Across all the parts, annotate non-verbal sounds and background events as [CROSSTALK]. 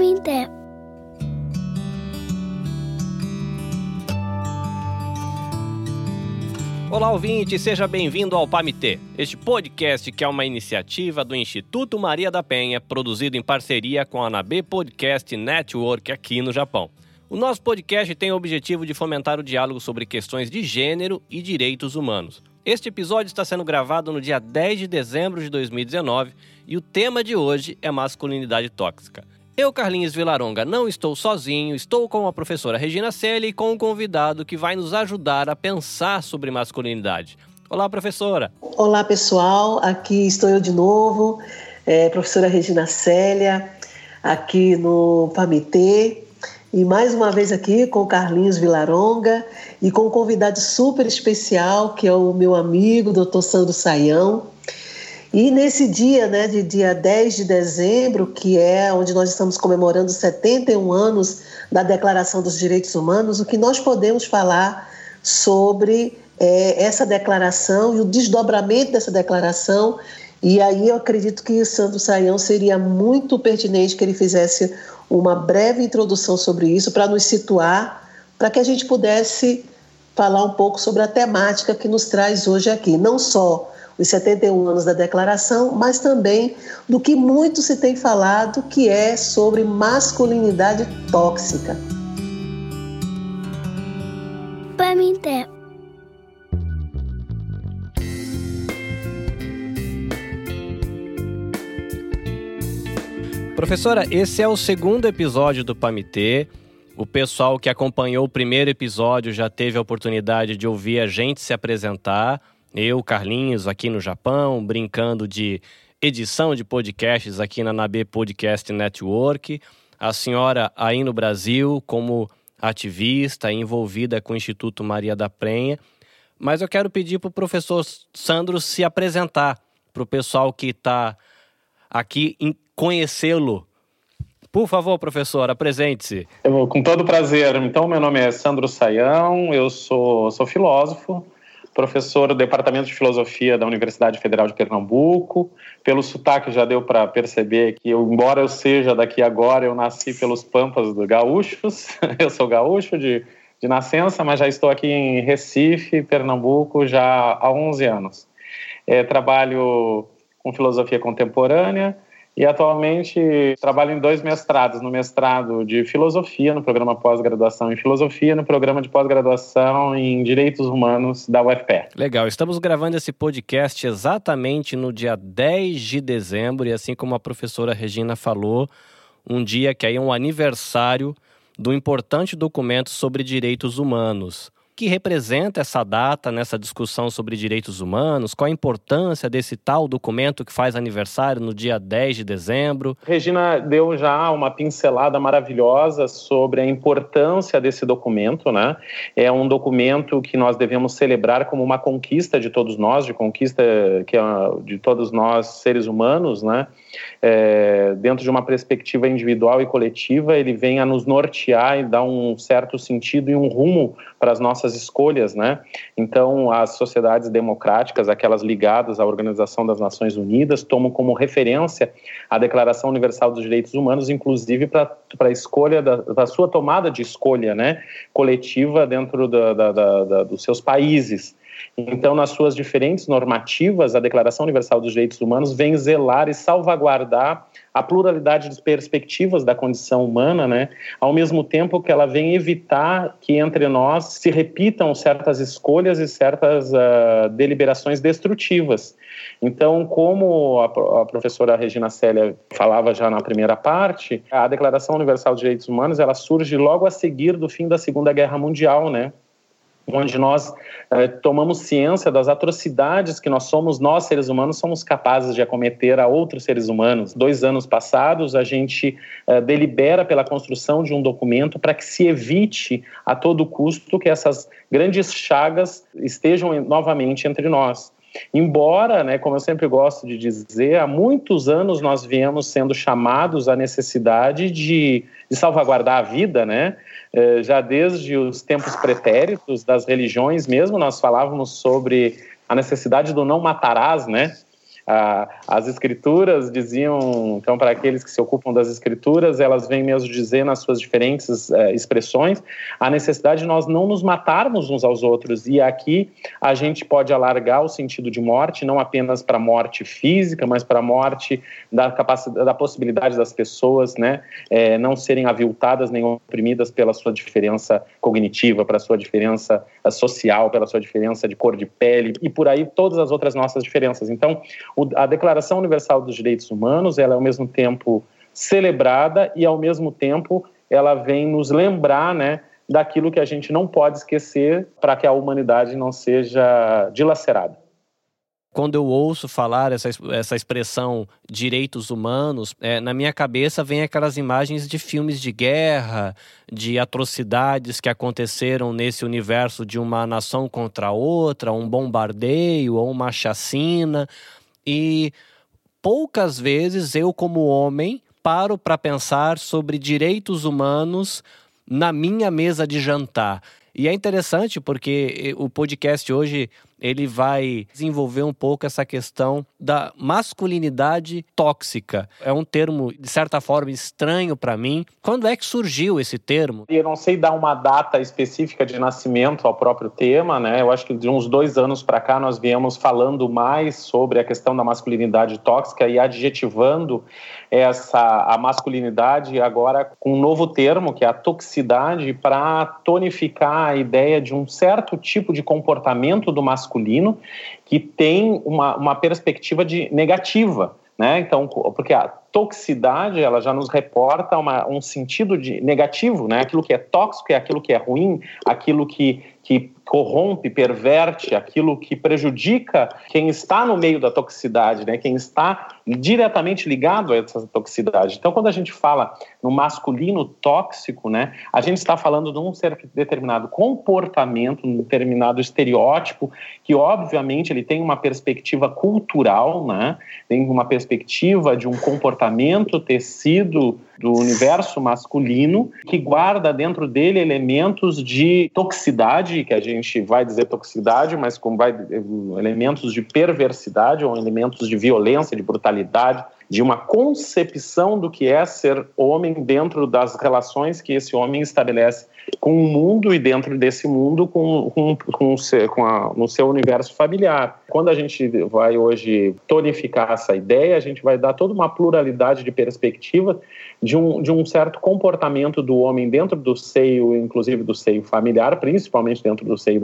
Pamité. Olá, ouvinte, seja bem-vindo ao Pamitê, este podcast que é uma iniciativa do Instituto Maria da Penha, produzido em parceria com a Anabe Podcast Network aqui no Japão. O nosso podcast tem o objetivo de fomentar o diálogo sobre questões de gênero e direitos humanos. Este episódio está sendo gravado no dia 10 de dezembro de 2019 e o tema de hoje é masculinidade tóxica. Eu, Carlinhos Vilaronga, não estou sozinho, estou com a professora Regina Selle e com um convidado que vai nos ajudar a pensar sobre masculinidade. Olá, professora. Olá, pessoal. Aqui estou eu de novo, é, professora Regina Célia, aqui no PAMITê. E mais uma vez aqui com Carlinhos Vilaronga e com um convidado super especial, que é o meu amigo, doutor Sandro Saião. E nesse dia, né, de dia 10 de dezembro, que é onde nós estamos comemorando 71 anos da Declaração dos Direitos Humanos, o que nós podemos falar sobre é, essa declaração e o desdobramento dessa declaração. E aí eu acredito que o Sandro Saião seria muito pertinente que ele fizesse uma breve introdução sobre isso para nos situar, para que a gente pudesse falar um pouco sobre a temática que nos traz hoje aqui, não só os 71 anos da declaração, mas também do que muito se tem falado, que é sobre masculinidade tóxica. Pamité. Professora, esse é o segundo episódio do Pamitê. O pessoal que acompanhou o primeiro episódio já teve a oportunidade de ouvir a gente se apresentar. Eu, Carlinhos, aqui no Japão, brincando de edição de podcasts aqui na Nabe Podcast Network. A senhora aí no Brasil, como ativista, envolvida com o Instituto Maria da Penha. Mas eu quero pedir para o professor Sandro se apresentar para o pessoal que está aqui conhecê-lo. Por favor, professor, apresente-se. Com todo prazer. Então, meu nome é Sandro Saião, eu sou, sou filósofo, professor do Departamento de Filosofia da Universidade Federal de Pernambuco. Pelo sotaque já deu para perceber que, eu, embora eu seja daqui agora, eu nasci pelos pampas do gaúchos. [LAUGHS] eu sou gaúcho de, de nascença, mas já estou aqui em Recife, Pernambuco, já há 11 anos. É, trabalho com filosofia contemporânea, e atualmente trabalho em dois mestrados, no mestrado de filosofia, no programa pós-graduação em filosofia, no programa de pós-graduação em direitos humanos da UFPE. Legal, estamos gravando esse podcast exatamente no dia 10 de dezembro e assim como a professora Regina falou, um dia que aí é um aniversário do importante documento sobre direitos humanos que representa essa data nessa discussão sobre direitos humanos? Qual a importância desse tal documento que faz aniversário no dia 10 de dezembro? Regina deu já uma pincelada maravilhosa sobre a importância desse documento, né? É um documento que nós devemos celebrar como uma conquista de todos nós, de conquista que é de todos nós seres humanos, né? É, dentro de uma perspectiva individual e coletiva, ele vem a nos nortear e dar um certo sentido e um rumo para as nossas escolhas, né? Então, as sociedades democráticas, aquelas ligadas à Organização das Nações Unidas, tomam como referência a Declaração Universal dos Direitos Humanos, inclusive para a escolha da, da, sua tomada de escolha, né? Coletiva dentro da, da, dos seus países. Então, nas suas diferentes normativas, a Declaração Universal dos Direitos Humanos vem zelar e salvaguardar a pluralidade de perspectivas da condição humana, né? Ao mesmo tempo que ela vem evitar que entre nós se repitam certas escolhas e certas uh, deliberações destrutivas. Então, como a, a professora Regina Célia falava já na primeira parte, a Declaração Universal dos Direitos Humanos ela surge logo a seguir do fim da Segunda Guerra Mundial, né? Onde nós eh, tomamos ciência das atrocidades que nós somos, nós seres humanos, somos capazes de acometer a outros seres humanos. Dois anos passados, a gente eh, delibera pela construção de um documento para que se evite a todo custo que essas grandes chagas estejam novamente entre nós. Embora, né, como eu sempre gosto de dizer, há muitos anos nós viemos sendo chamados à necessidade de, de salvaguardar a vida, né? É, já desde os tempos pretéritos das religiões mesmo, nós falávamos sobre a necessidade do não matarás, né? As escrituras diziam, então, para aqueles que se ocupam das escrituras, elas vêm mesmo dizer nas suas diferentes é, expressões a necessidade de nós não nos matarmos uns aos outros. E aqui a gente pode alargar o sentido de morte, não apenas para a morte física, mas para a morte da capacidade, da possibilidade das pessoas, né, é, não serem aviltadas nem oprimidas pela sua diferença cognitiva, pela sua diferença eh, social, pela sua diferença de cor de pele e por aí todas as outras nossas diferenças. Então, a Declaração Universal dos Direitos Humanos, ela é ao mesmo tempo celebrada e ao mesmo tempo ela vem nos lembrar, né, daquilo que a gente não pode esquecer para que a humanidade não seja dilacerada. Quando eu ouço falar essa, essa expressão direitos humanos, é, na minha cabeça vem aquelas imagens de filmes de guerra, de atrocidades que aconteceram nesse universo de uma nação contra outra, um bombardeio ou uma chacina. E poucas vezes eu, como homem, paro para pensar sobre direitos humanos na minha mesa de jantar. E é interessante porque o podcast hoje ele vai desenvolver um pouco essa questão da masculinidade tóxica. É um termo, de certa forma, estranho para mim. Quando é que surgiu esse termo? Eu não sei dar uma data específica de nascimento ao próprio tema, né? Eu acho que de uns dois anos para cá nós viemos falando mais sobre a questão da masculinidade tóxica e adjetivando essa a masculinidade agora com um novo termo que é a toxicidade para tonificar a ideia de um certo tipo de comportamento do masculino que tem uma, uma perspectiva de negativa, né? Então, porque a toxicidade ela já nos reporta uma, um sentido de negativo, né? Aquilo que é tóxico é aquilo que é ruim, aquilo que, que corrompe, perverte, aquilo que prejudica quem está no meio da toxicidade, né? quem está diretamente ligado a essa toxicidade. Então, quando a gente fala no masculino tóxico, né, a gente está falando de um determinado comportamento, um determinado estereótipo, que obviamente ele tem uma perspectiva cultural, né, tem uma perspectiva de um comportamento tecido do universo masculino, que guarda dentro dele elementos de toxicidade, que a gente vai dizer toxicidade, mas como vai elementos de perversidade ou elementos de violência, de brutalidade, de uma concepção do que é ser homem dentro das relações que esse homem estabelece com o mundo e dentro desse mundo com, com, com, com a, no seu universo familiar. Quando a gente vai hoje tonificar essa ideia, a gente vai dar toda uma pluralidade de perspectivas de um, de um certo comportamento do homem dentro do seio, inclusive do seio familiar, principalmente dentro do seio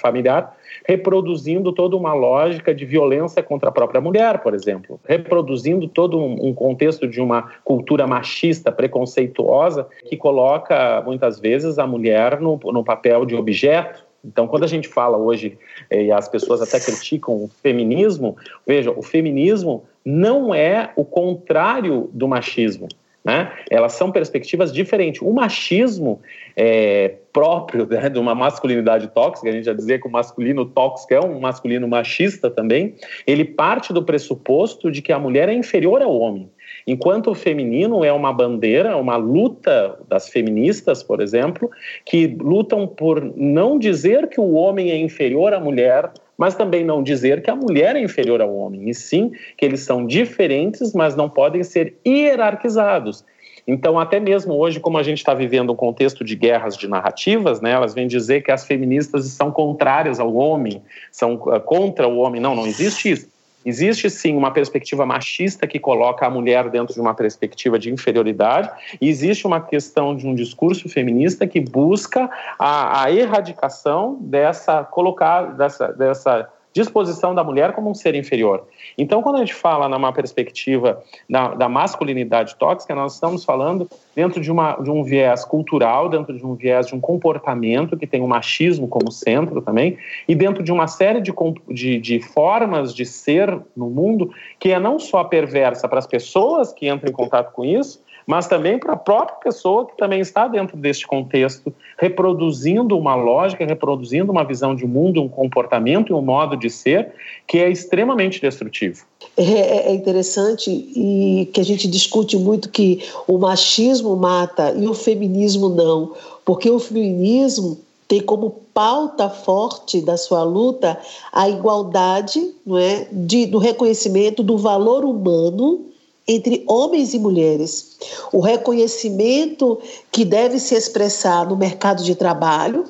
familiar, reproduzindo toda uma lógica de violência contra a própria mulher, por exemplo, reproduzindo todo um contexto de uma cultura machista, preconceituosa, que coloca muitas vezes a mulher no, no papel de objeto então, quando a gente fala hoje, eh, e as pessoas até criticam o feminismo, veja, o feminismo não é o contrário do machismo. Né? Elas são perspectivas diferentes. O machismo é, próprio [LAUGHS] né, de uma masculinidade tóxica, a gente já dizia que o masculino tóxico é um masculino machista também, ele parte do pressuposto de que a mulher é inferior ao homem. Enquanto o feminino é uma bandeira, uma luta das feministas, por exemplo, que lutam por não dizer que o homem é inferior à mulher, mas também não dizer que a mulher é inferior ao homem, e sim que eles são diferentes, mas não podem ser hierarquizados. Então, até mesmo hoje, como a gente está vivendo um contexto de guerras de narrativas, né, elas vêm dizer que as feministas são contrárias ao homem, são uh, contra o homem. Não, não existe isso. Existe sim uma perspectiva machista que coloca a mulher dentro de uma perspectiva de inferioridade, e existe uma questão de um discurso feminista que busca a, a erradicação dessa colocar dessa, dessa disposição da mulher como um ser inferior. Então, quando a gente fala numa perspectiva da, da masculinidade tóxica, nós estamos falando dentro de, uma, de um viés cultural, dentro de um viés de um comportamento que tem o machismo como centro também, e dentro de uma série de, de, de formas de ser no mundo que é não só perversa para as pessoas que entram em contato com isso, mas também para a própria pessoa que também está dentro deste contexto, reproduzindo uma lógica, reproduzindo uma visão de mundo, um comportamento e um modo de ser que é extremamente destrutivo. É, é, é interessante e que a gente discute muito que o machismo mata e o feminismo não, porque o feminismo tem como pauta forte da sua luta a igualdade não é, de, do reconhecimento do valor humano entre homens e mulheres. O reconhecimento que deve se expressar no mercado de trabalho,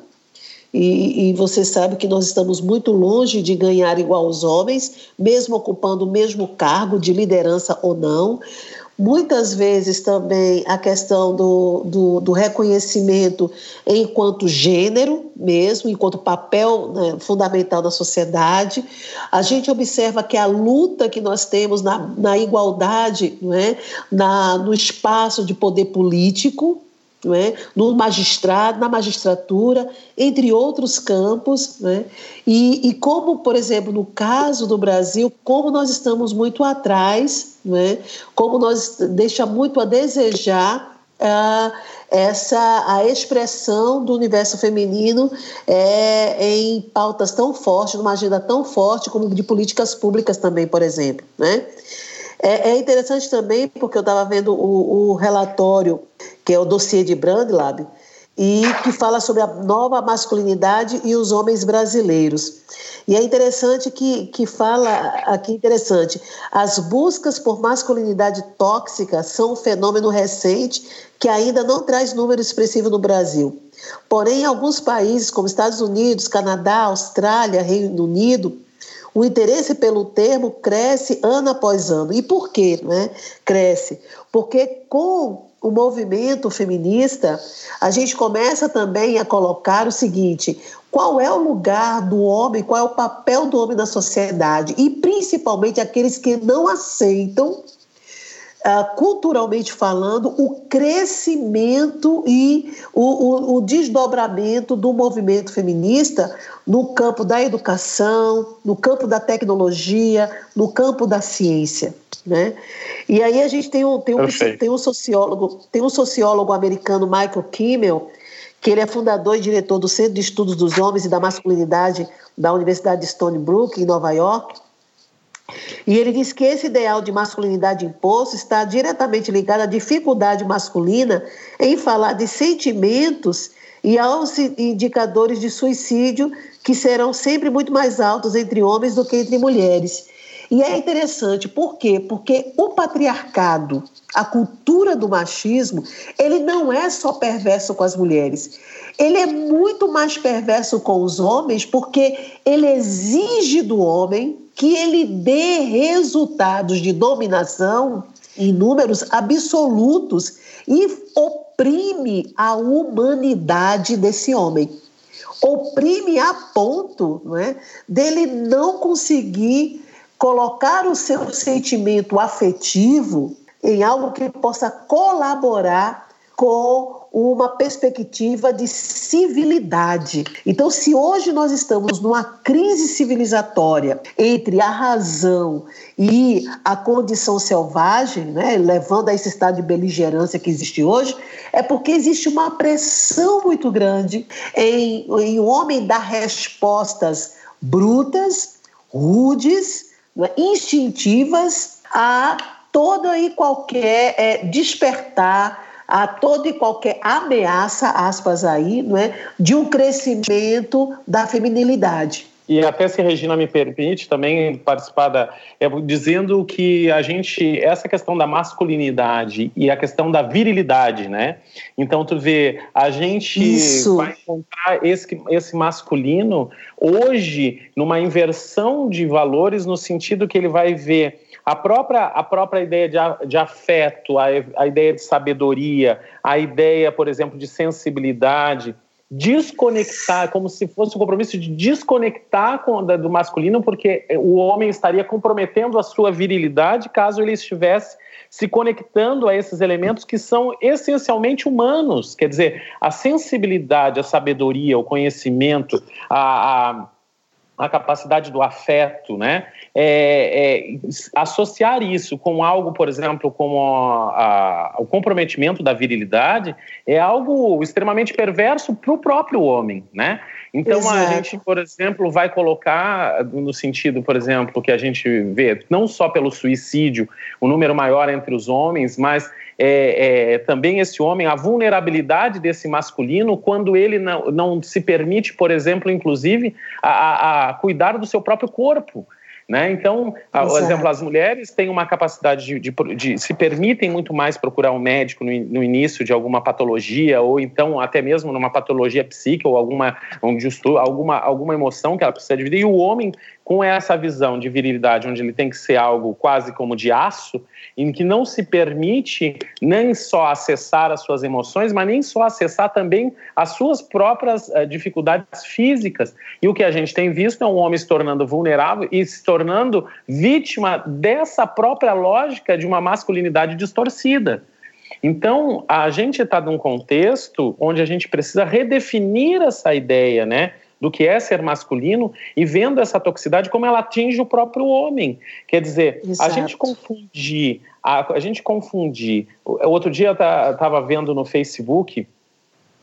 e, e, você sabe que nós estamos muito longe de ganhar igual aos homens, mesmo ocupando o mesmo cargo de liderança ou não. Muitas vezes também a questão do, do, do reconhecimento enquanto gênero, mesmo, enquanto papel né, fundamental na sociedade. A gente observa que a luta que nós temos na, na igualdade, não é? na, no espaço de poder político, não é? no magistrado, na magistratura, entre outros campos. Né? E, e como, por exemplo, no caso do Brasil, como nós estamos muito atrás, é? como nós deixa muito a desejar uh, essa a expressão do universo feminino é, em pautas tão fortes, numa agenda tão forte como de políticas públicas também, por exemplo. Né? É, é interessante também, porque eu estava vendo o, o, relatório, que é o dossiê de Brandlab, e que fala sobre a nova masculinidade e os homens brasileiros. E é interessante que, que fala aqui interessante, as buscas por masculinidade tóxica são um fenômeno recente que ainda não traz número expressivo no Brasil. Porém, em alguns países, como Estados Unidos, Canadá, Austrália, Reino Unido, o interesse pelo termo cresce ano após ano. E por quê? Né? Cresce. Porque com o movimento feminista, a gente começa também a colocar o seguinte: qual é o lugar do homem, qual é o papel do homem na sociedade? E principalmente aqueles que não aceitam Uh, culturalmente falando, o crescimento e o, o, o, desdobramento do movimento feminista no campo da educação, no campo da tecnologia, no campo da ciência. Né? E aí a gente tem um, tem um, tem um sociólogo, tem um sociólogo americano, Michael Kimmel, que ele é fundador e diretor do Centro de Estudos dos Homens e da Masculinidade da Universidade de Stony Brook, em Nova York. E ele diz que esse ideal de masculinidade imposto está diretamente ligado à dificuldade masculina em falar de sentimentos e aos indicadores de suicídio que serão sempre muito mais altos entre homens do que entre mulheres. E é interessante, por quê? Porque o patriarcado, a cultura do machismo, ele não é só perverso com as mulheres. Ele é muito mais perverso com os homens, porque ele exige do homem que ele dê resultados de dominação em números absolutos e oprime a humanidade desse homem. Oprime a ponto não é, dele não conseguir colocar o seu sentimento afetivo em algo que possa colaborar com uma perspectiva de civilidade. Então, se hoje nós estamos numa crise civilizatória entre a razão e a condição selvagem, né, levando a esse estado de beligerância que existe hoje, é porque existe uma pressão muito grande em, o homem dar respostas brutas, rudes, instintivas a toda e qualquer é, despertar a toda e qualquer ameaça, aspas aí, não é, de um crescimento da feminilidade. E até se Regina me permite também participar da, é, dizendo que a gente essa questão da masculinidade e a questão da virilidade, né? Então tu vê a gente Isso. vai encontrar esse esse masculino hoje numa inversão de valores no sentido que ele vai ver a própria, a própria ideia de, de afeto, a, a ideia de sabedoria, a ideia, por exemplo, de sensibilidade, desconectar, como se fosse um compromisso de desconectar com, da, do masculino, porque o homem estaria comprometendo a sua virilidade caso ele estivesse se conectando a esses elementos que são essencialmente humanos. Quer dizer, a sensibilidade, a sabedoria, o conhecimento, a, a a capacidade do afeto, né? É, é, associar isso com algo, por exemplo, como a, a, o comprometimento da virilidade, é algo extremamente perverso para o próprio homem, né? Então Exato. a gente, por exemplo, vai colocar no sentido, por exemplo, que a gente vê não só pelo suicídio, o um número maior entre os homens, mas é, é, também esse homem, a vulnerabilidade desse masculino quando ele não, não se permite, por exemplo, inclusive, a, a cuidar do seu próprio corpo. Né? Então, por exemplo, as mulheres têm uma capacidade de, de, de, se permitem muito mais procurar um médico no, no, início de alguma patologia ou então até mesmo numa patologia psíquica ou alguma, um distúrbio, alguma, alguma emoção que ela precisa dividir. E o homem com essa visão de virilidade, onde ele tem que ser algo quase como de aço, em que não se permite nem só acessar as suas emoções, mas nem só acessar também as suas próprias uh, dificuldades físicas. E o que a gente tem visto é um homem se tornando vulnerável e se tornando vítima dessa própria lógica de uma masculinidade distorcida. Então, a gente está num contexto onde a gente precisa redefinir essa ideia, né? Do que é ser masculino e vendo essa toxicidade como ela atinge o próprio homem. Quer dizer, Exato. a gente confundir, a, a gente confundir. Outro dia eu estava vendo no Facebook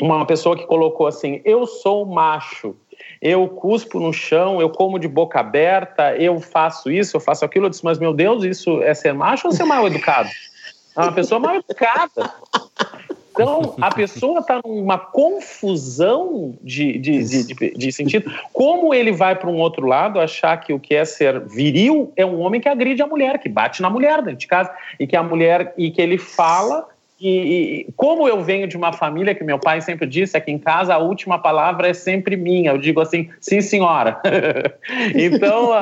uma pessoa que colocou assim: eu sou macho. Eu cuspo no chão, eu como de boca aberta, eu faço isso, eu faço aquilo. Eu disse, mas meu Deus, isso é ser macho ou ser mal educado? É uma pessoa mal educada. Então, [LAUGHS] a pessoa está numa confusão de, de, de, de, sentido. Como ele vai para um outro lado achar que o que é ser viril é um homem que agride a mulher, que bate na mulher dentro de casa, e que a mulher, e que ele fala e, e, como eu venho de uma família que meu pai sempre disse aqui em casa, a última palavra é sempre minha. Eu digo assim, sim, senhora. [LAUGHS] então,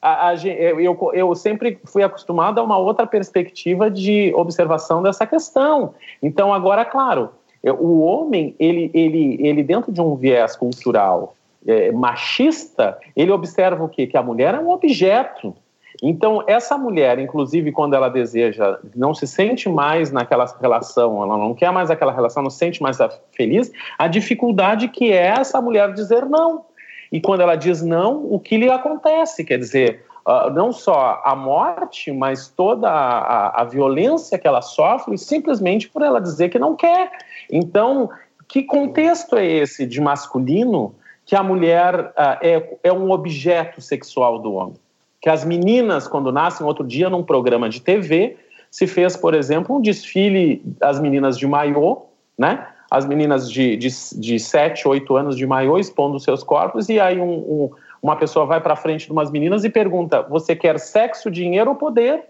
a, a, eu, eu sempre fui acostumado a uma outra perspectiva de observação dessa questão. Então, agora, claro, o homem, ele, ele, ele dentro de um viés cultural é, machista, ele observa o quê? Que a mulher é um objeto. Então, essa mulher, inclusive, quando ela deseja, não se sente mais naquela relação, ela não quer mais aquela relação, não se sente mais feliz, a dificuldade que é essa mulher dizer não. E quando ela diz não, o que lhe acontece? Quer dizer, uh, não só a morte, mas toda a, a, a violência que ela sofre simplesmente por ela dizer que não quer. Então, que contexto é esse de masculino que a mulher uh, é, é um objeto sexual do homem? Que as meninas, quando nascem, outro dia num programa de TV, se fez, por exemplo, um desfile das meninas de maiô, né? As meninas de, de, de 7, 8 anos de maiô expondo seus corpos, e aí um, um, uma pessoa vai para frente de umas meninas e pergunta: você quer sexo, dinheiro ou poder?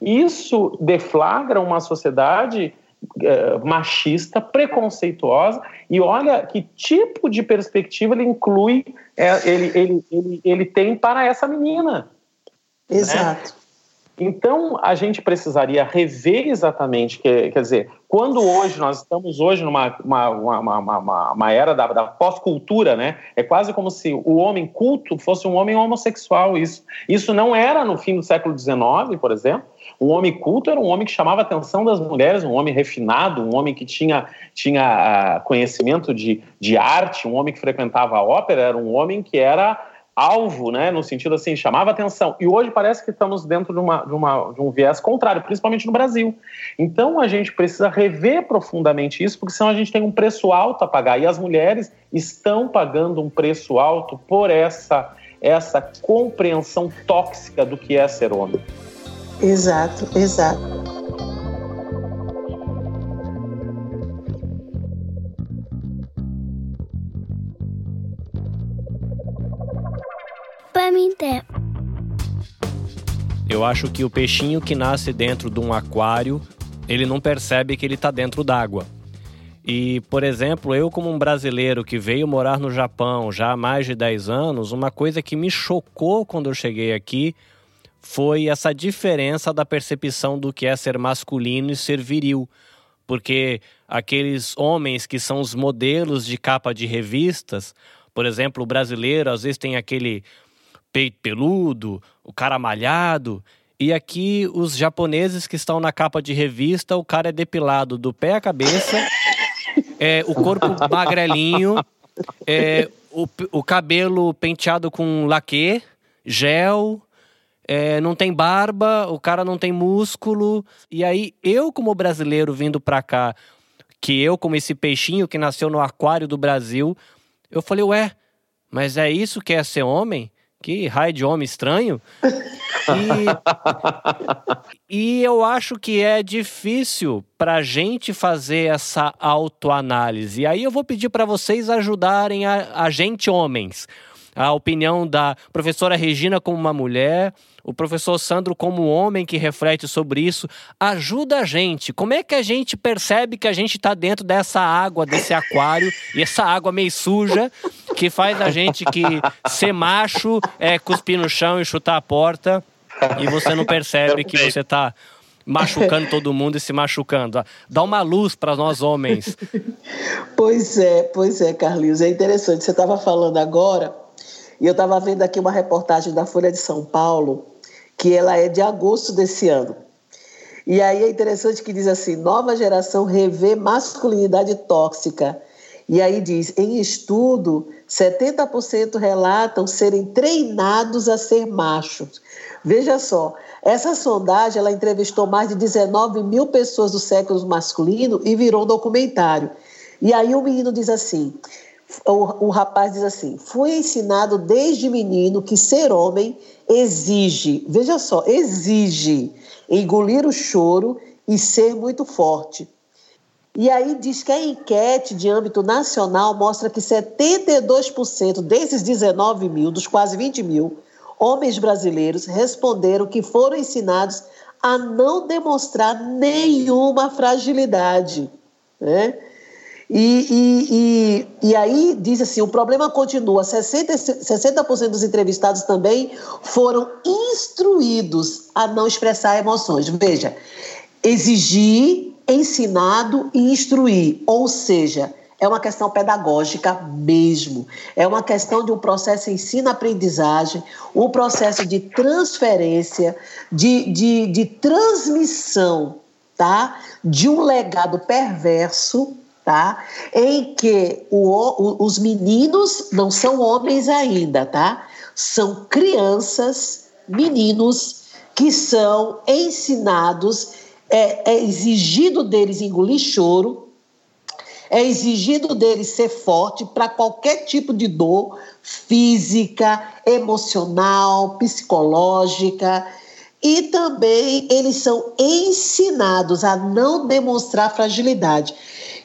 Isso deflagra uma sociedade é, machista, preconceituosa, e olha que tipo de perspectiva ele inclui, é, ele, ele, ele, ele tem para essa menina. Né? Exato. Né? Então, a gente precisaria rever exatamente, quer, quer dizer, quando hoje, nós estamos hoje numa uma, uma, uma, uma era da, da pós-cultura, né? É quase como se o homem culto fosse um homem homossexual. Isso, isso não era no fim do século XIX, por exemplo. Um homem culto era um homem que chamava a atenção das mulheres, um homem refinado, um homem que tinha, tinha uh, conhecimento de, de arte, um homem que frequentava a ópera, era um homem que era alvo, né, no sentido assim, chamava atenção. E hoje parece que estamos dentro de, uma, de, uma, de um viés contrário, principalmente no Brasil. Então a gente precisa rever profundamente isso, porque senão a gente tem um preço alto a pagar. E as mulheres estão pagando um preço alto por essa, essa compreensão tóxica do que é ser homem. Exato, exato. Eu acho que o peixinho que nasce dentro de um aquário, ele não percebe que ele está dentro d'água. E, por exemplo, eu como um brasileiro que veio morar no Japão já há mais de 10 anos, uma coisa que me chocou quando eu cheguei aqui foi essa diferença da percepção do que é ser masculino e ser viril. Porque aqueles homens que são os modelos de capa de revistas, por exemplo, o brasileiro às vezes tem aquele peito peludo, o cara malhado. E aqui, os japoneses que estão na capa de revista, o cara é depilado do pé à cabeça, [LAUGHS] é, o corpo magrelinho, é, o, o cabelo penteado com laque, gel, é, não tem barba, o cara não tem músculo. E aí, eu, como brasileiro vindo pra cá, que eu, como esse peixinho que nasceu no aquário do Brasil, eu falei, ué, mas é isso que é ser homem? Que raio de homem estranho. E, [LAUGHS] e eu acho que é difícil para a gente fazer essa autoanálise. E aí eu vou pedir para vocês ajudarem a, a gente, homens. A opinião da professora Regina como uma mulher, o professor Sandro como um homem que reflete sobre isso. Ajuda a gente. Como é que a gente percebe que a gente está dentro dessa água, desse aquário, e essa água meio suja, que faz a gente que ser macho, é, cuspir no chão e chutar a porta e você não percebe que você está machucando todo mundo e se machucando. Dá uma luz para nós homens. Pois é, pois é, Carlinhos. É interessante. Você estava falando agora, e eu estava vendo aqui uma reportagem da Folha de São Paulo, que ela é de agosto desse ano. E aí é interessante que diz assim: nova geração revê masculinidade tóxica. E aí diz: em estudo, 70% relatam serem treinados a ser machos. Veja só, essa sondagem ela entrevistou mais de 19 mil pessoas do século masculino e virou um documentário. E aí o menino diz assim, o, o rapaz diz assim, fui ensinado desde menino que ser homem exige, veja só, exige engolir o choro e ser muito forte. E aí diz que a enquete de âmbito nacional mostra que 72% desses 19 mil, dos quase 20 mil, homens brasileiros responderam que foram ensinados a não demonstrar nenhuma fragilidade. Né? E, e, e, e, aí diz assim: o problema continua. 60%, 60 dos entrevistados também foram instruídos a não expressar emoções. Veja, exigir, ensinado e instruir. Ou seja, é uma questão pedagógica mesmo. É uma questão de um processo ensino-aprendizagem, um processo de transferência, de, de, de transmissão, tá? De um legado perverso, tá? Em que o, o, os meninos não são homens ainda, tá? São crianças, meninos, que são ensinados, é, é exigido deles engolir choro, é exigido dele ser forte para qualquer tipo de dor física, emocional, psicológica. E também eles são ensinados a não demonstrar fragilidade.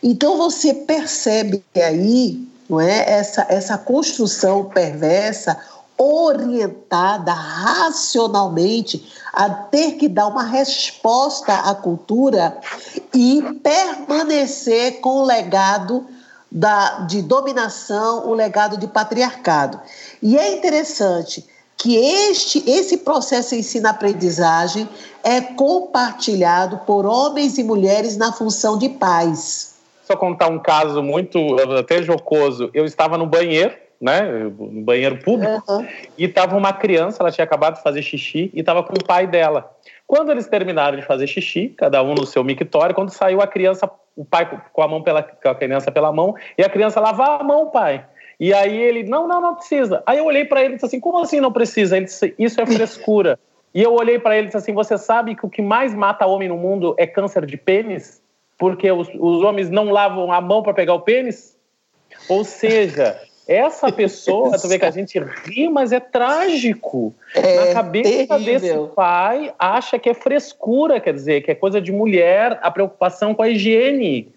Então você percebe aí não é, essa, essa construção perversa orientada racionalmente a ter que dar uma resposta à cultura e permanecer com o legado da, de dominação, o legado de patriarcado. E é interessante que este, esse processo ensino-aprendizagem é compartilhado por homens e mulheres na função de pais. Só contar um caso muito até jocoso. Eu estava no banheiro né, no banheiro público, uhum. e estava uma criança, ela tinha acabado de fazer xixi, e estava com o pai dela. Quando eles terminaram de fazer xixi, cada um no seu mictório, quando saiu a criança, o pai com a mão pela com a criança pela mão, e a criança lava a mão, pai. E aí ele, não, não, não precisa. Aí eu olhei para ele e disse assim, como assim não precisa? Ele disse, isso é frescura. e eu olhei para ele e disse assim, você sabe que o que mais mata homem no mundo é câncer de pênis? Porque os, os homens não lavam a mão para pegar o pênis? Ou seja, essa pessoa, tu vê que a [LAUGHS] gente ri, mas é trágico. É Na cabeça terrível. desse pai, acha que é frescura, quer dizer, que é coisa de mulher, a preocupação com a higiene.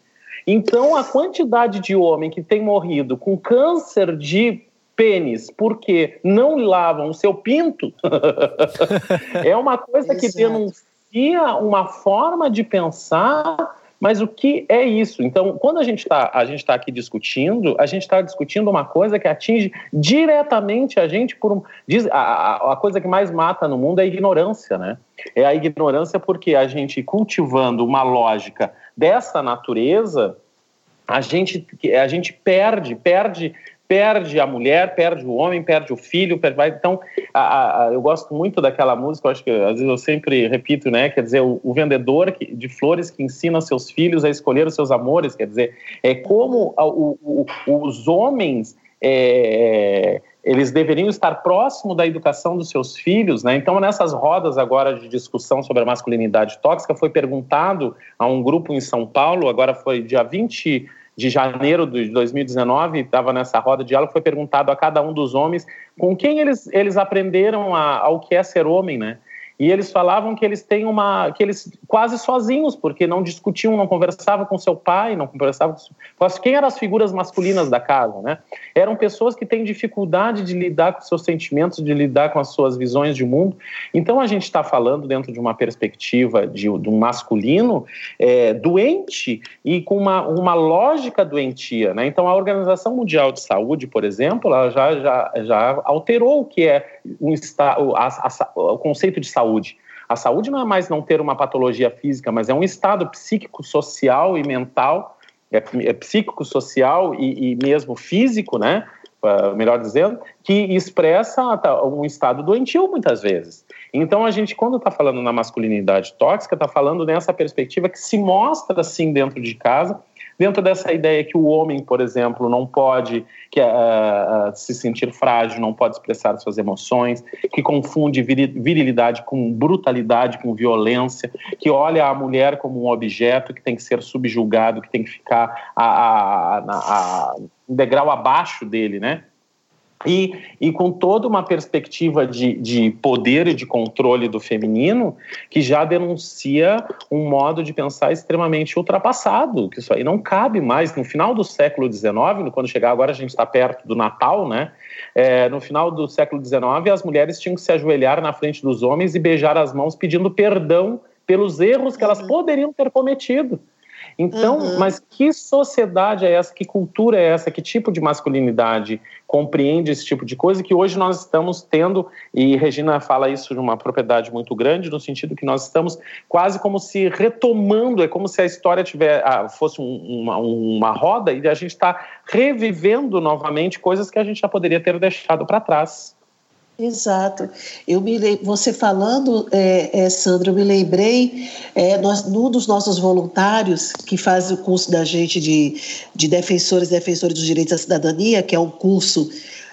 Então, a quantidade de homem que tem morrido com câncer de pênis porque não lavam o seu pinto [LAUGHS] é uma coisa que denuncia uma forma de pensar mas o que é isso? Então, quando a gente está tá aqui discutindo, a gente está discutindo uma coisa que atinge diretamente a gente por um. Diz, a, a, coisa que mais mata no mundo é a ignorância, né? É a ignorância porque a gente cultivando uma lógica dessa natureza, a gente, a gente perde, perde perde a mulher, perde o homem, perde o filho, perde... então a, a, eu gosto muito daquela música, eu acho que às vezes eu sempre repito, né, quer dizer, o, o vendedor que, de flores que ensina seus filhos a escolher os seus amores, quer dizer, é como a, o, o, os homens é, eles deveriam estar próximo da educação dos seus filhos, né? Então, nessas rodas agora de discussão sobre a masculinidade tóxica, foi perguntado a um grupo em São Paulo, agora foi dia 20 de janeiro de 2019, estava nessa roda de diálogo, foi perguntado a cada um dos homens com quem eles, eles aprenderam a, ao que é ser homem, né? E eles falavam que eles têm uma. que eles quase sozinhos, porque não discutiam, não conversavam com seu pai, não conversavam com. Quem eram as figuras masculinas da casa, né? Eram pessoas que têm dificuldade de lidar com seus sentimentos, de lidar com as suas visões de mundo. Então a gente está falando dentro de uma perspectiva de, de um masculino é, doente e com uma, uma lógica doentia, né? Então a Organização Mundial de Saúde, por exemplo, ela já, já, já alterou o que é um, a, a, o conceito de saúde saúde. A saúde não é mais não ter uma patologia física, mas é um estado psíquico, social e mental, é, é psíquico, social e, e mesmo físico, né? Uh, melhor dizendo, que expressa um estado doentio muitas vezes. Então a gente, quando está falando na masculinidade tóxica, está falando nessa perspectiva que se mostra assim dentro de casa dentro dessa ideia que o homem, por exemplo, não pode que, uh, se sentir frágil, não pode expressar suas emoções, que confunde virilidade com brutalidade, com violência, que olha a mulher como um objeto que tem que ser subjugado, que tem que ficar a, a, a, a degrau abaixo dele, né? E, e com toda uma perspectiva de, de poder e de controle do feminino que já denuncia um modo de pensar extremamente ultrapassado, que isso aí não cabe mais. No final do século XIX, quando chegar agora a gente está perto do Natal, né? É, no final do século XIX, as mulheres tinham que se ajoelhar na frente dos homens e beijar as mãos pedindo perdão pelos erros que elas uhum. poderiam ter cometido. Então, uhum. mas que sociedade é essa? Que cultura é essa? Que tipo de masculinidade compreende esse tipo de coisa que hoje nós estamos tendo, e Regina fala isso de uma propriedade muito grande, no sentido que nós estamos quase como se retomando, é como se a história tiver, ah, fosse um, uma, uma roda e a gente está revivendo novamente coisas que a gente já poderia ter deixado para trás. Exato. Eu me você falando, é, é, Sandra, eu me lembrei, é, nós, num dos nossos voluntários que faz o curso da gente de, de defensores e defensores dos direitos da cidadania, que é um curso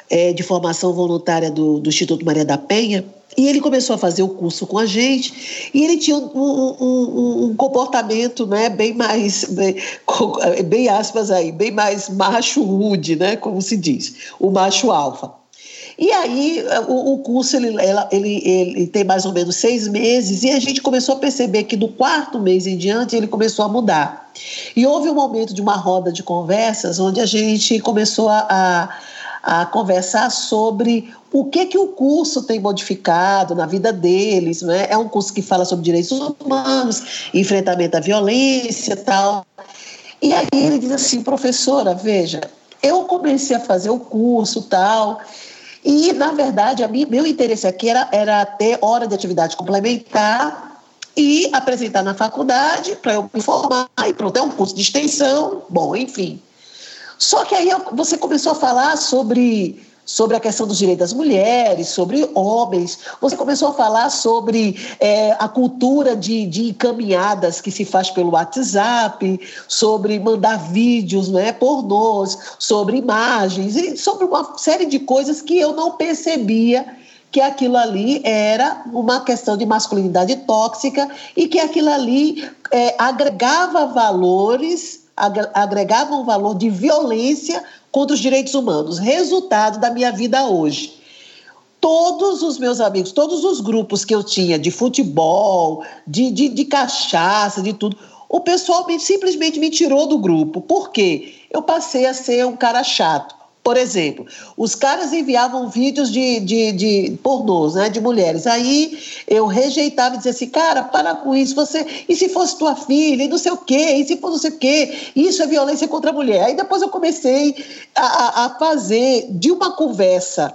é, de formação voluntária do, do Instituto Maria da Penha, e ele começou a fazer o curso com a gente, e ele tinha um, um, um, um comportamento né, bem mais, bem, bem aspas aí, bem mais macho rude, né, como se diz, o macho alfa. E aí o, o curso ele, ele, ele tem mais ou menos seis meses e a gente começou a perceber que do quarto mês em diante ele começou a mudar. E houve um momento de uma roda de conversas onde a gente começou a, a, a conversar sobre o que que o curso tem modificado na vida deles, né? É um curso que fala sobre direitos humanos, enfrentamento à violência, tal. E aí ele diz assim, professora, veja, eu comecei a fazer o curso, tal, e, na verdade, a mim, meu interesse aqui era, era ter hora de atividade complementar e apresentar na faculdade para eu me formar e pronto, é um curso de extensão, bom, enfim. Só que aí você começou a falar sobre sobre a questão dos direitos das mulheres, sobre homens. Você começou a falar sobre é, a cultura de, de encaminhadas que se faz pelo WhatsApp, sobre mandar vídeos né, pornôs, sobre imagens, e sobre uma série de coisas que eu não percebia que aquilo ali era uma questão de masculinidade tóxica e que aquilo ali é, agregava valores, agregava um valor de violência contra os direitos humanos. Resultado da minha vida hoje. Todos os meus amigos, todos os grupos que eu tinha de futebol, de, de, de cachaça, de tudo, o pessoal simplesmente me tirou do grupo. Por quê? Eu passei a ser um cara chato. Por exemplo, os caras enviavam vídeos de, de, de pornôs, né, de mulheres. Aí eu rejeitava e dizia assim, cara, para com isso, você. E se fosse tua filha, e não sei o quê, e se fosse não sei o quê, isso é violência contra a mulher. Aí depois eu comecei a, a fazer de uma conversa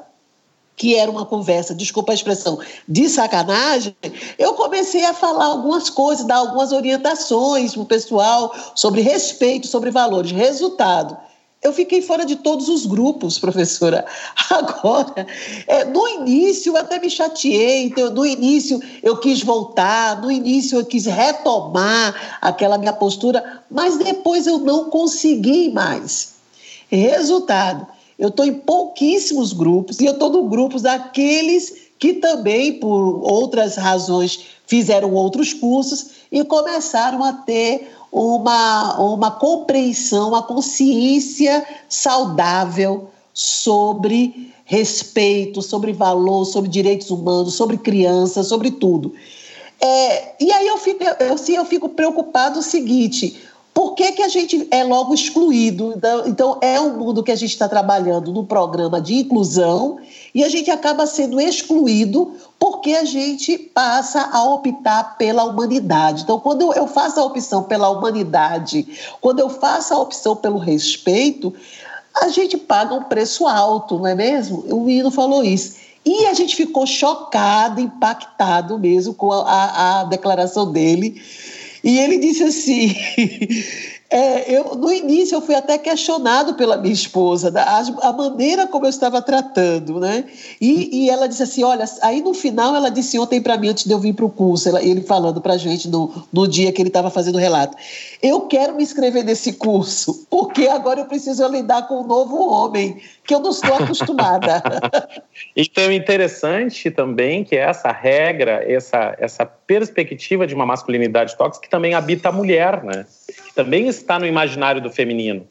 que era uma conversa, desculpa a expressão, de sacanagem, eu comecei a falar algumas coisas, dar algumas orientações para o pessoal sobre respeito, sobre valores. Resultado, eu fiquei fora de todos os grupos, professora. [LAUGHS] Agora, é, no início eu até me chateei, então, no início eu quis voltar, no início eu quis retomar aquela minha postura, mas depois eu não consegui mais. Resultado, eu estou em pouquíssimos grupos e eu estou no grupos daqueles que também, por outras razões, fizeram outros cursos e começaram a ter uma, uma compreensão, uma consciência saudável sobre respeito, sobre valor, sobre direitos humanos, sobre crianças, sobre tudo. É, e aí eu fico, eu, assim, eu fico preocupado o seguinte: por que, que a gente é logo excluído? Então, então é um mundo que a gente está trabalhando no programa de inclusão e a gente acaba sendo excluído porque a gente passa a optar pela humanidade. Então, quando eu faço a opção pela humanidade, quando eu faço a opção pelo respeito, a gente paga um preço alto, não é mesmo? O Nino falou isso. E a gente ficou chocado, impactado mesmo com a, a declaração dele. E ele disse assim: [LAUGHS] É, eu, no início eu fui até questionado pela minha esposa, da, a, a maneira como eu estava tratando, né? E, e, ela disse assim, olha, aí no final ela disse ontem para mim, antes de eu vir para o curso, ela, ele falando para a gente no, no dia que ele estava fazendo o relato, eu quero me inscrever nesse curso, porque agora eu preciso lidar com um novo homem, que eu não estou acostumada. [LAUGHS] então é interessante também que essa regra, essa, essa perspectiva de uma masculinidade tóxica que também habita a mulher, né? Também está no imaginário do feminino.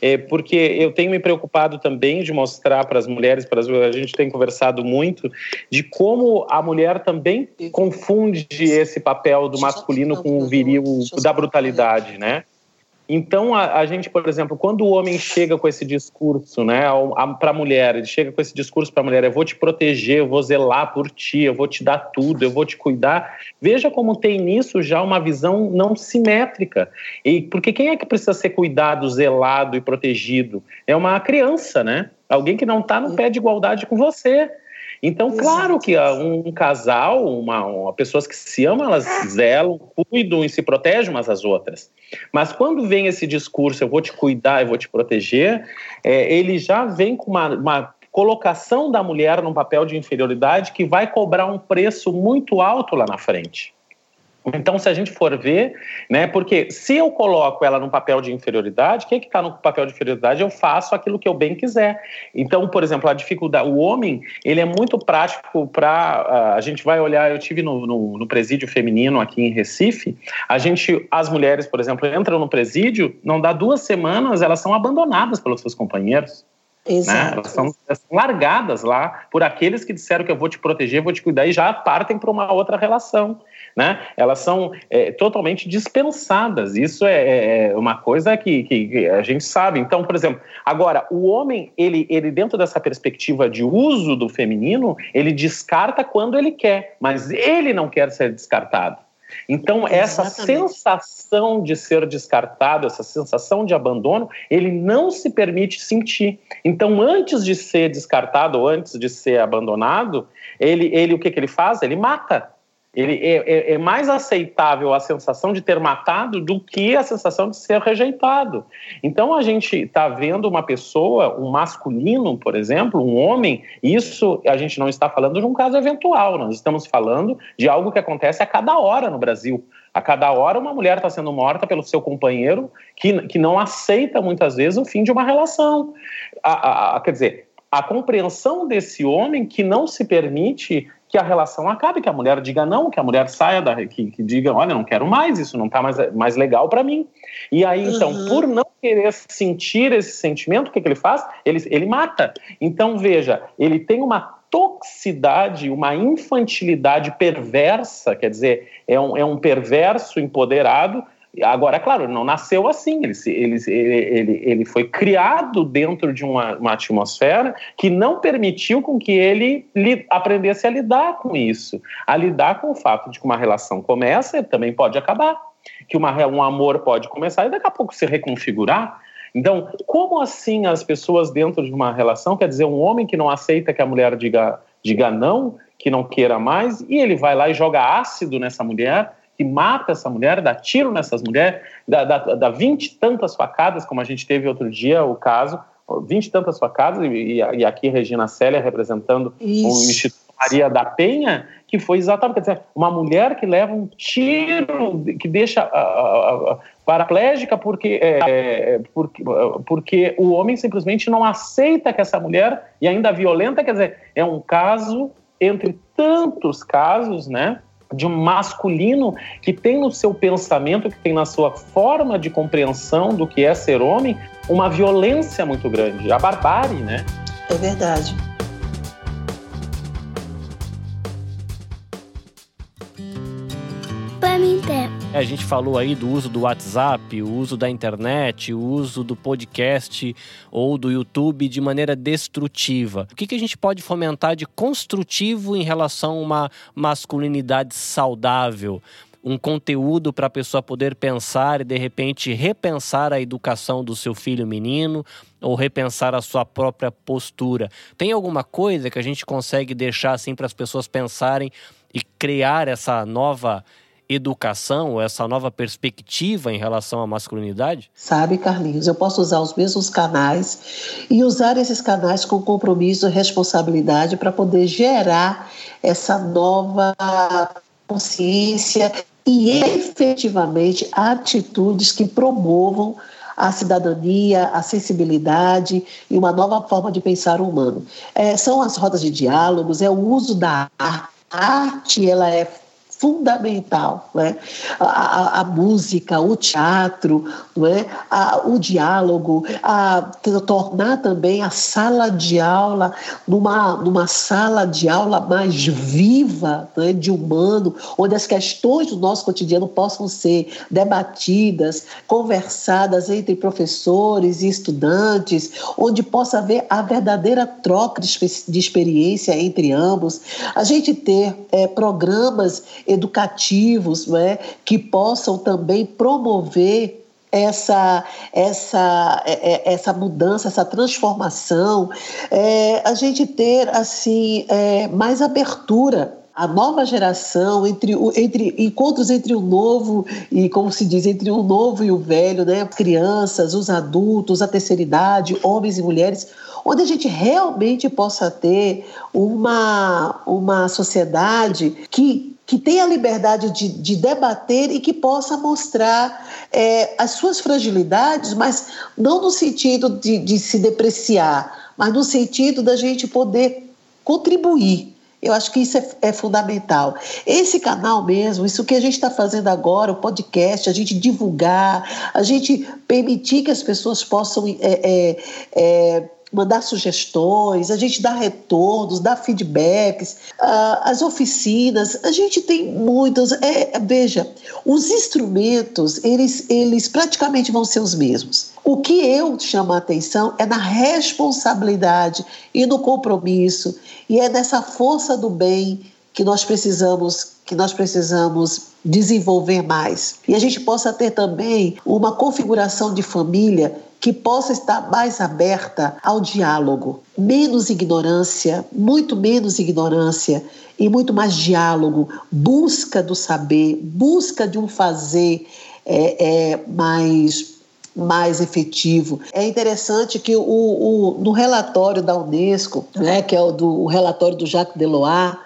É, porque eu tenho me preocupado também de mostrar para as mulheres, para as, a gente tem conversado muito, de como a mulher também confunde esse papel do masculino com o viril da brutalidade, né? Então, a, a, gente, por exemplo, quando o homem chega com esse discurso né, para a mulher, ele chega com esse discurso para a mulher: eu vou te proteger, eu vou zelar por ti, eu vou te dar tudo, eu vou te cuidar. Veja como tem nisso já uma visão não simétrica. E porque quem é que precisa ser cuidado, zelado e protegido? É uma criança, né? Alguém que não está no pé de igualdade com você. Então, Exato. claro que um casal, uma, uma, pessoas que se amam, elas zelam, cuidam e se protegem umas às outras. Mas quando vem esse discurso, eu vou te cuidar, eu vou te proteger, é, ele já vem com uma, uma colocação da mulher num papel de inferioridade que vai cobrar um preço muito alto lá na frente. Então, se a gente for ver, né, porque se eu coloco ela num papel de inferioridade, quem é que está no papel de inferioridade? Eu faço aquilo que eu bem quiser. Então, por exemplo, a dificuldade, o homem, ele é muito prático para, uh, a gente vai olhar, eu tive no, no, no, presídio feminino aqui em Recife, a gente, as mulheres, por exemplo, entram no presídio, não dá duas semanas, elas são abandonadas pelos seus companheiros. Né? Elas, são, elas são largadas lá por aqueles que disseram que eu vou te proteger, vou te cuidar e já partem para uma outra relação né? Elas são é, totalmente dispensadas. Isso é, é, é uma coisa que, que, a gente sabe. Então, por exemplo, agora o homem ele, ele dentro dessa perspectiva de uso do feminino ele descarta quando ele quer, mas ele não quer ser descartado. Então, essa sensação de ser descartado, essa sensação de abandono, ele não se permite sentir. Então, antes de ser descartado antes de ser abandonado, ele, ele o que, que ele faz? Ele mata. Ele é, é, é, mais aceitável a sensação de ter matado do que a sensação de ser rejeitado. Então a gente está vendo uma pessoa, um masculino, por exemplo, um homem. Isso a gente não está falando de um caso eventual. Nós estamos falando de algo que acontece a cada hora no Brasil. A cada hora uma mulher está sendo morta pelo seu companheiro que, que não aceita muitas vezes o fim de uma relação. A, a, a, quer dizer, a compreensão desse homem que não se permite que a relação acabe, que a mulher diga não, que a mulher saia da, que, que diga, olha, não quero mais, isso não está mais, mais legal para mim. E aí, então, uhum. por não querer sentir esse sentimento, o que, que ele faz? Ele, ele mata. Então, veja, ele tem uma toxicidade, uma infantilidade perversa, quer dizer, é um, é um perverso empoderado Agora, é claro, não nasceu assim, ele, ele, ele, ele foi criado dentro de uma, uma atmosfera que não permitiu com que ele li, aprendesse a lidar com isso, a lidar com o fato de que uma relação começa e também pode acabar, que uma, um amor pode começar e daqui a pouco se reconfigurar. Então, como assim as pessoas dentro de uma relação, quer dizer, um homem que não aceita que a mulher diga, diga não, que não queira mais, e ele vai lá e joga ácido nessa mulher, que mata essa mulher, dá tiro nessas mulheres, dá, dá, dá 20 e tantas facadas, como a gente teve outro dia o caso, 20 e tantas facadas, e, e aqui Regina Célia representando Isso. o Instituto Maria da Penha, que foi exatamente, quer dizer, uma mulher que leva um tiro, que deixa uh, uh, paraplégica porque, é, é, porque, porque o homem simplesmente não aceita que essa mulher, e ainda violenta, quer dizer, é um caso entre tantos casos, né? De um masculino que tem no seu pensamento, que tem na sua forma de compreensão do que é ser homem, uma violência muito grande, a barbárie, né? É verdade. A gente falou aí do uso do WhatsApp, o uso da internet, o uso do podcast ou do YouTube de maneira destrutiva. O que, que a gente pode fomentar de construtivo em relação a uma masculinidade saudável? um conteúdo para a pessoa poder pensar e de repente repensar a educação do seu filho menino ou repensar a sua própria postura. Tem alguma coisa que a gente consegue deixar assim para as pessoas pensarem e criar essa nova educação, essa nova perspectiva em relação à masculinidade? Sabe, Carlinhos, eu posso usar os mesmos canais e usar esses canais com compromisso e responsabilidade para poder gerar essa nova consciência e efetivamente atitudes que promovam a cidadania, a sensibilidade e uma nova forma de pensar humano. É, são as rodas de diálogos, é o uso da arte. A arte ela é fundamental, né? A, a, música, o teatro, não é? A, o diálogo, a tornar também a sala de aula numa, numa sala de aula mais viva, né? de humano, onde as questões do nosso cotidiano possam ser debatidas, conversadas entre professores e estudantes, onde possa haver a verdadeira troca de experiência entre ambos, a gente ter é, programas educativos né, que possam também promover essa, essa, é, é, essa mudança, essa transformação, é, a gente ter assim é, mais abertura a nova geração, entre, entre encontros entre o novo e, como se diz, entre o novo e o velho, né? crianças, os adultos, a terceira idade, homens e mulheres, onde a gente realmente possa ter uma, uma sociedade que que tenha liberdade de, de, debater e que possa mostrar é, as suas fragilidades, mas não no sentido de, de se depreciar, mas no sentido da gente poder contribuir. Eu acho que isso é, é, fundamental. Esse canal mesmo, isso que a gente está fazendo agora, o podcast, a gente divulgar, a gente permitir que as pessoas possam é, é, é mandar sugestões, a gente dá retornos, dá feedbacks, uh, as oficinas, a gente tem muitas. É, veja, os instrumentos, eles, eles praticamente vão ser os mesmos. O que eu chamo a atenção é na responsabilidade e no compromisso, e é nessa força do bem que nós precisamos que nós precisamos desenvolver mais. E a gente possa ter também uma configuração de família que possa estar mais aberta ao diálogo. Menos ignorância, muito menos ignorância e muito mais diálogo, busca do saber, busca de um fazer é, é, mais mais efetivo. É interessante que o, o, no relatório da Unesco, né, que é o, do, o relatório do Jacques Deloire,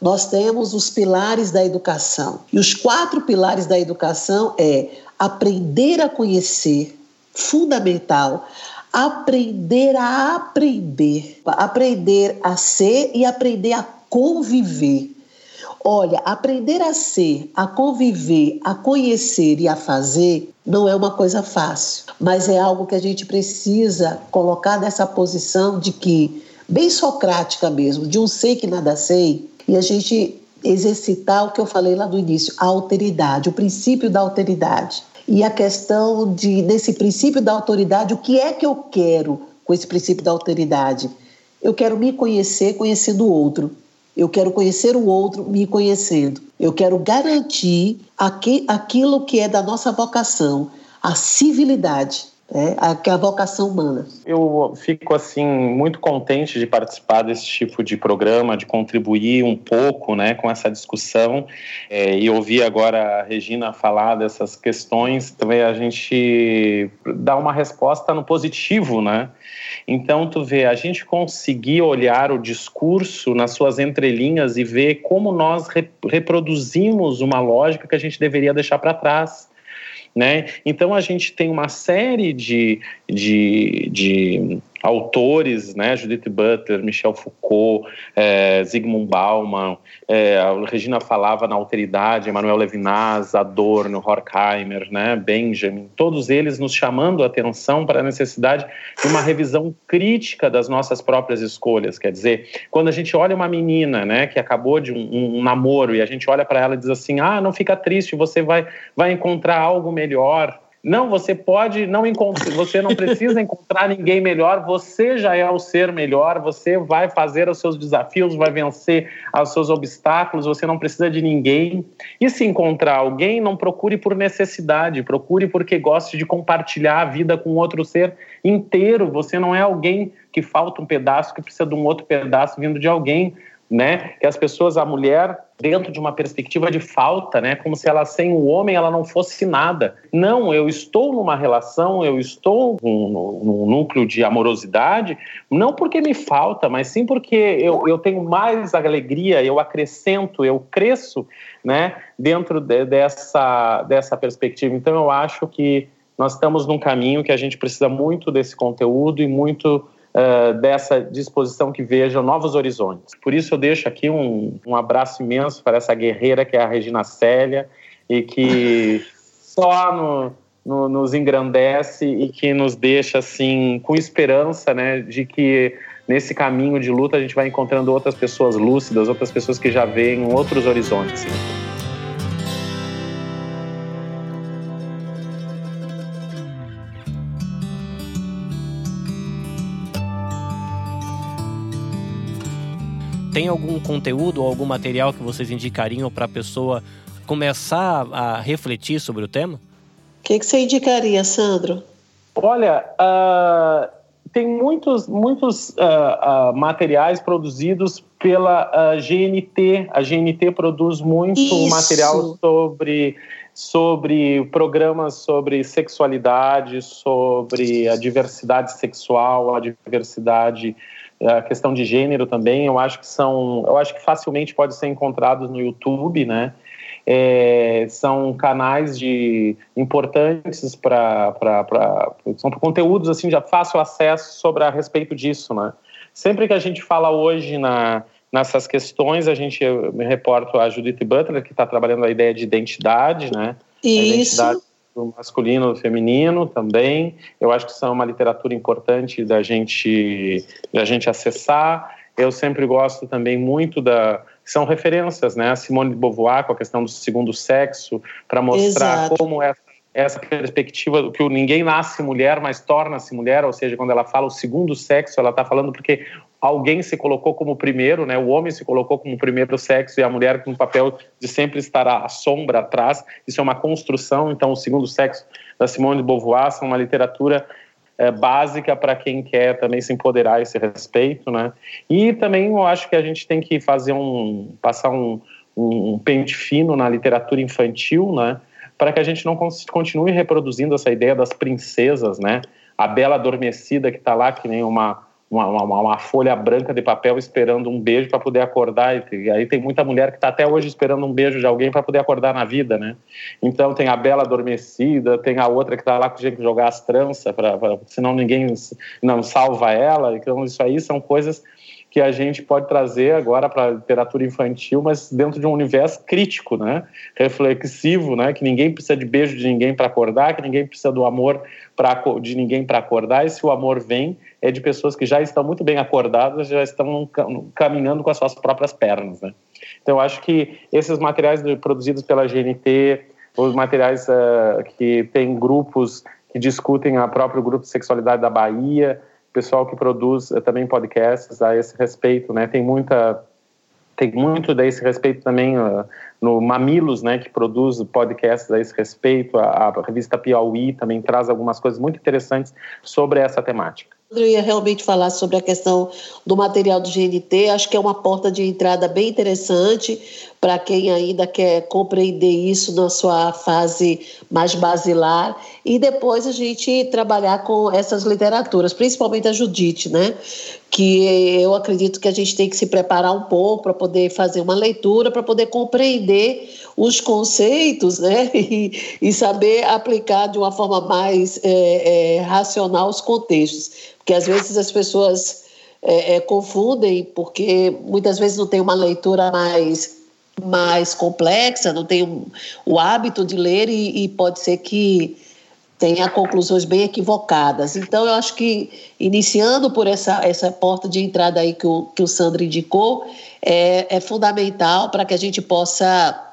nós temos os pilares da educação. E os quatro pilares da educação é aprender a conhecer, fundamental. Aprender a aprender, aprender a ser e aprender a conviver. Olha, aprender a ser, a conviver, a conhecer e a fazer não é uma coisa fácil, mas é algo que a gente precisa colocar nessa posição de que, bem socrática mesmo, de um sei que nada sei, e a gente exercitar o que eu falei lá no início, a alteridade, o princípio da alteridade e a questão de nesse princípio da autoridade, o que é que eu quero com esse princípio da autoridade? Eu quero me conhecer conhecendo o outro. Eu quero conhecer o outro me conhecendo. Eu quero garantir aquilo que é da nossa vocação, a civilidade é, a, é a vocação humana. Eu fico assim muito contente de participar desse tipo de programa, de contribuir um pouco, né, com essa discussão é, e ouvir agora a Regina falar dessas questões, também a gente dá uma resposta no positivo, né? Então tu vê a gente conseguir olhar o discurso nas suas entrelinhas e ver como nós reproduzimos uma lógica que a gente deveria deixar para trás. Né? Então a gente tem uma série de, de, de autores, né, Judith Butler, Michel Foucault, é, Zygmunt Bauman, é, a Regina falava na alteridade, Emmanuel Levinas, Adorno, Horkheimer, né, Benjamin, todos eles nos chamando a atenção para a necessidade de uma revisão crítica das nossas próprias escolhas. Quer dizer, quando a gente olha uma menina, né, que acabou de um, um namoro e a gente olha para ela e diz assim, ah, não fica triste, você vai, vai encontrar algo melhor, não, você pode não encontrar, você não precisa encontrar ninguém melhor, você já é o ser melhor, você vai fazer os seus desafios, vai vencer os seus obstáculos, você não precisa de ninguém. E se encontrar alguém, não procure por necessidade, procure porque goste de compartilhar a vida com outro ser inteiro. Você não é alguém que falta um pedaço, que precisa de um outro pedaço vindo de alguém né? Que as pessoas, a mulher, dentro de uma perspectiva de falta, né? Como se ela sem o homem ela não fosse nada. Não, eu estou numa relação, eu estou num, num núcleo de amorosidade, não porque me falta, mas sim porque eu, eu tenho mais alegria, eu acrescento, eu cresço, né? Dentro de, dessa dessa perspectiva. Então eu acho que nós estamos num caminho que a gente precisa muito desse conteúdo e muito uh, dessa disposição que veja novos horizontes. Por isso eu deixo aqui um, um abraço imenso para essa guerreira que é a Regina Célia e que [LAUGHS] só no, no, nos engrandece e que nos deixa assim com esperança, né, de que nesse caminho de luta a gente vai encontrando outras pessoas lúcidas, outras pessoas que já veem outros horizontes. Tem algum conteúdo ou algum material que vocês indicariam para a pessoa começar a refletir sobre o tema? O que, que, você indicaria, Sandro? Olha, uh, tem muitos, muitos uh, uh, materiais produzidos pela GNT. A GNT produz muito Isso. material sobre sobre programas sobre sexualidade, sobre a diversidade sexual, a diversidade a questão de gênero também, eu acho que são, eu acho que facilmente pode ser encontrados no YouTube, né? É, são canais de importantes para são conteúdos assim de fácil acesso sobre a respeito disso, né? Sempre que a gente fala hoje na, nessas questões, a gente me reporto a Judith Butler que está trabalhando a ideia de identidade, né? Isso. A identidade do masculino e do feminino também. Eu acho que são uma literatura importante da gente, da gente acessar. Eu sempre gosto também muito da. São referências, né? Simone de Beauvoir com a questão do segundo sexo, para mostrar Exato. como essa, essa perspectiva que o ninguém nasce mulher, mas torna-se mulher, ou seja, quando ela fala o segundo sexo, ela está falando porque alguém se colocou como primeiro, né? O homem se colocou como primeiro sexo e a mulher com o papel de sempre estar à sombra atrás. Isso é uma construção. Então, o segundo sexo da Simone de Beauvoir são uma literatura é, básica para quem quer também se empoderar a esse respeito, né? E também eu acho que a gente tem que fazer um passar um, um pente fino na literatura infantil, né? Para que a gente não continue reproduzindo essa ideia das princesas, né? A bela adormecida que está lá que nem uma uma, uma, uma, folha branca de papel esperando um beijo para poder acordar. E aí tem muita mulher que está até hoje esperando um beijo de alguém para poder acordar na vida, né? Então tem a bela adormecida, tem a outra que está lá que tinha que jogar as tranças, pra, pra, senão ninguém não salva ela. Então isso aí são coisas que a gente pode trazer agora para a literatura infantil, mas dentro de um universo crítico, né? reflexivo, né? que ninguém precisa de beijo de ninguém para acordar, que ninguém precisa do amor pra, de ninguém para acordar, e se o amor vem, é de pessoas que já estão muito bem acordadas, já estão caminhando com as suas próprias pernas. Né? Então, acho que esses materiais produzidos pela GNT, os materiais uh, que tem grupos que discutem a próprio grupo de sexualidade da Bahia, pessoal que produz eh, também podcasts a esse respeito, né? Tem muita tem muito desse respeito também uh, no Mamilos, né, que produz podcasts a esse respeito. A, a, revista Piauí também traz algumas coisas muito interessantes sobre essa temática. Eu ia realmente falar sobre a questão do material do GNT. Acho que é uma porta de entrada bem interessante para quem ainda quer compreender isso na sua fase mais basilar e depois a gente trabalhar com essas literaturas, principalmente a Judite, né? Que eu acredito que a gente tem que se preparar um pouco para poder fazer uma leitura, para poder compreender os conceitos, né? [LAUGHS] E, e, saber aplicar de uma forma mais é, é, racional os contextos, porque às vezes as pessoas é, é confundem, porque muitas vezes não tem uma leitura mais mais complexa, não tem o, hábito de ler e, e pode ser que tenha conclusões bem equivocadas. Então, eu acho que, iniciando por essa, essa porta de entrada aí que o, que o Sandro indicou, é, é fundamental para que a gente possa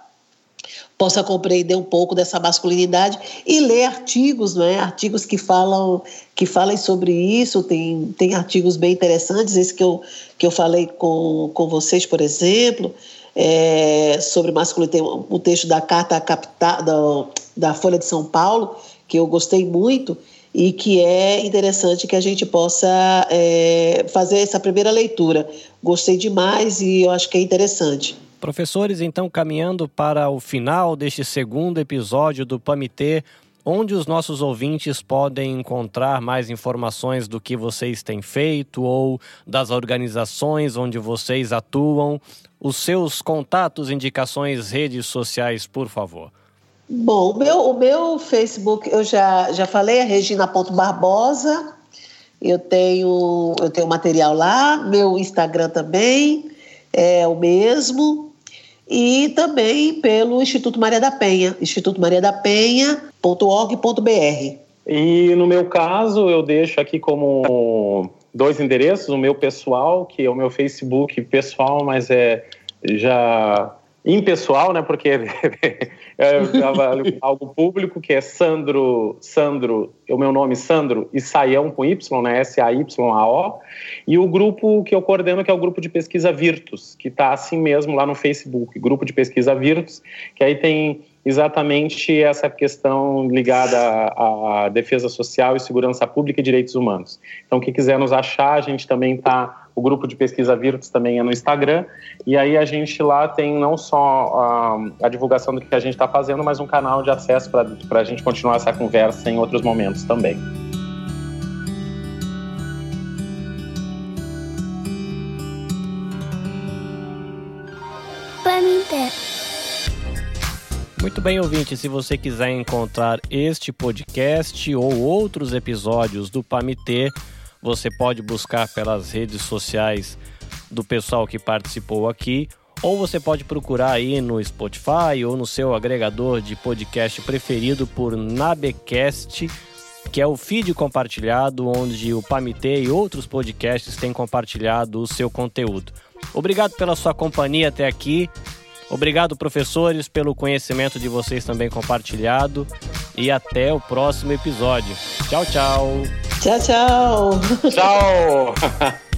possa compreender um pouco dessa masculinidade e ler artigos, não é? Artigos que falam que falem sobre isso, tem, tem artigos bem interessantes, esse que eu, que eu falei com, com vocês, por exemplo, é, sobre masculinidade, tem um texto da Carta Capital, da, da Folha de São Paulo, que eu gostei muito e que é interessante que a gente possa é, fazer essa primeira leitura. Gostei demais e eu acho que é interessante. Professores, então, caminhando para o final deste segundo episódio do PAMITê, onde os nossos ouvintes podem encontrar mais informações do que vocês têm feito ou das organizações onde vocês atuam, os seus contatos, indicações, redes sociais, por favor. Bom, o meu, o meu Facebook, eu já, já falei, é regina.barbosa, eu tenho, eu tenho material lá, meu Instagram também é o mesmo, e também pelo Instituto Maria da Penha, institutomariadapenha.org.br. E no meu caso, eu deixo aqui como dois endereços, o meu pessoal, que é o meu Facebook pessoal, mas é já impessoal, né? Porque [LAUGHS] é algo público, que é Sandro, Sandro, o meu nome é Sandro e Saião com Y, né? S-A-Y-A-O. E o grupo que eu coordeno, que é o grupo de pesquisa Virtus, que está assim mesmo lá no Facebook, grupo de pesquisa Virtus, que aí tem exatamente essa questão ligada à, à defesa social e segurança pública e direitos humanos. Então, quem quiser nos achar, a gente também está o grupo de pesquisa Virtus também é no Instagram. E aí a gente lá tem não só a, a divulgação do que a gente está fazendo, mas um canal de acesso para a gente continuar essa conversa em outros momentos também. Muito bem, ouvinte, se você quiser encontrar este podcast ou outros episódios do Pamitê, você pode buscar pelas redes sociais do pessoal que participou aqui, ou você pode procurar aí no Spotify ou no seu agregador de podcast preferido por Nabecast, que é o feed compartilhado onde o Pamitê e outros podcasts têm compartilhado o seu conteúdo. Obrigado pela sua companhia até aqui. Obrigado, professores, pelo conhecimento de vocês também compartilhado. E até o próximo episódio. Tchau, tchau. Tchau, tchau. Tchau. [LAUGHS]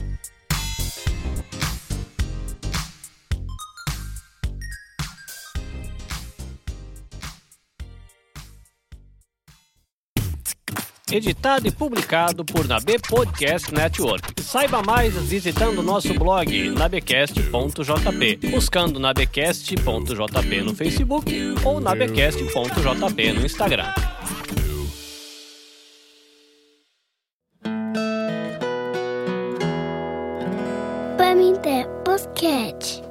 editado e publicado por Nabe Podcast Network. Saiba mais visitando nosso blog nabecast.jp, buscando nabecast.jp no Facebook ou nabecast.jp no Instagram. Pamité Podcast.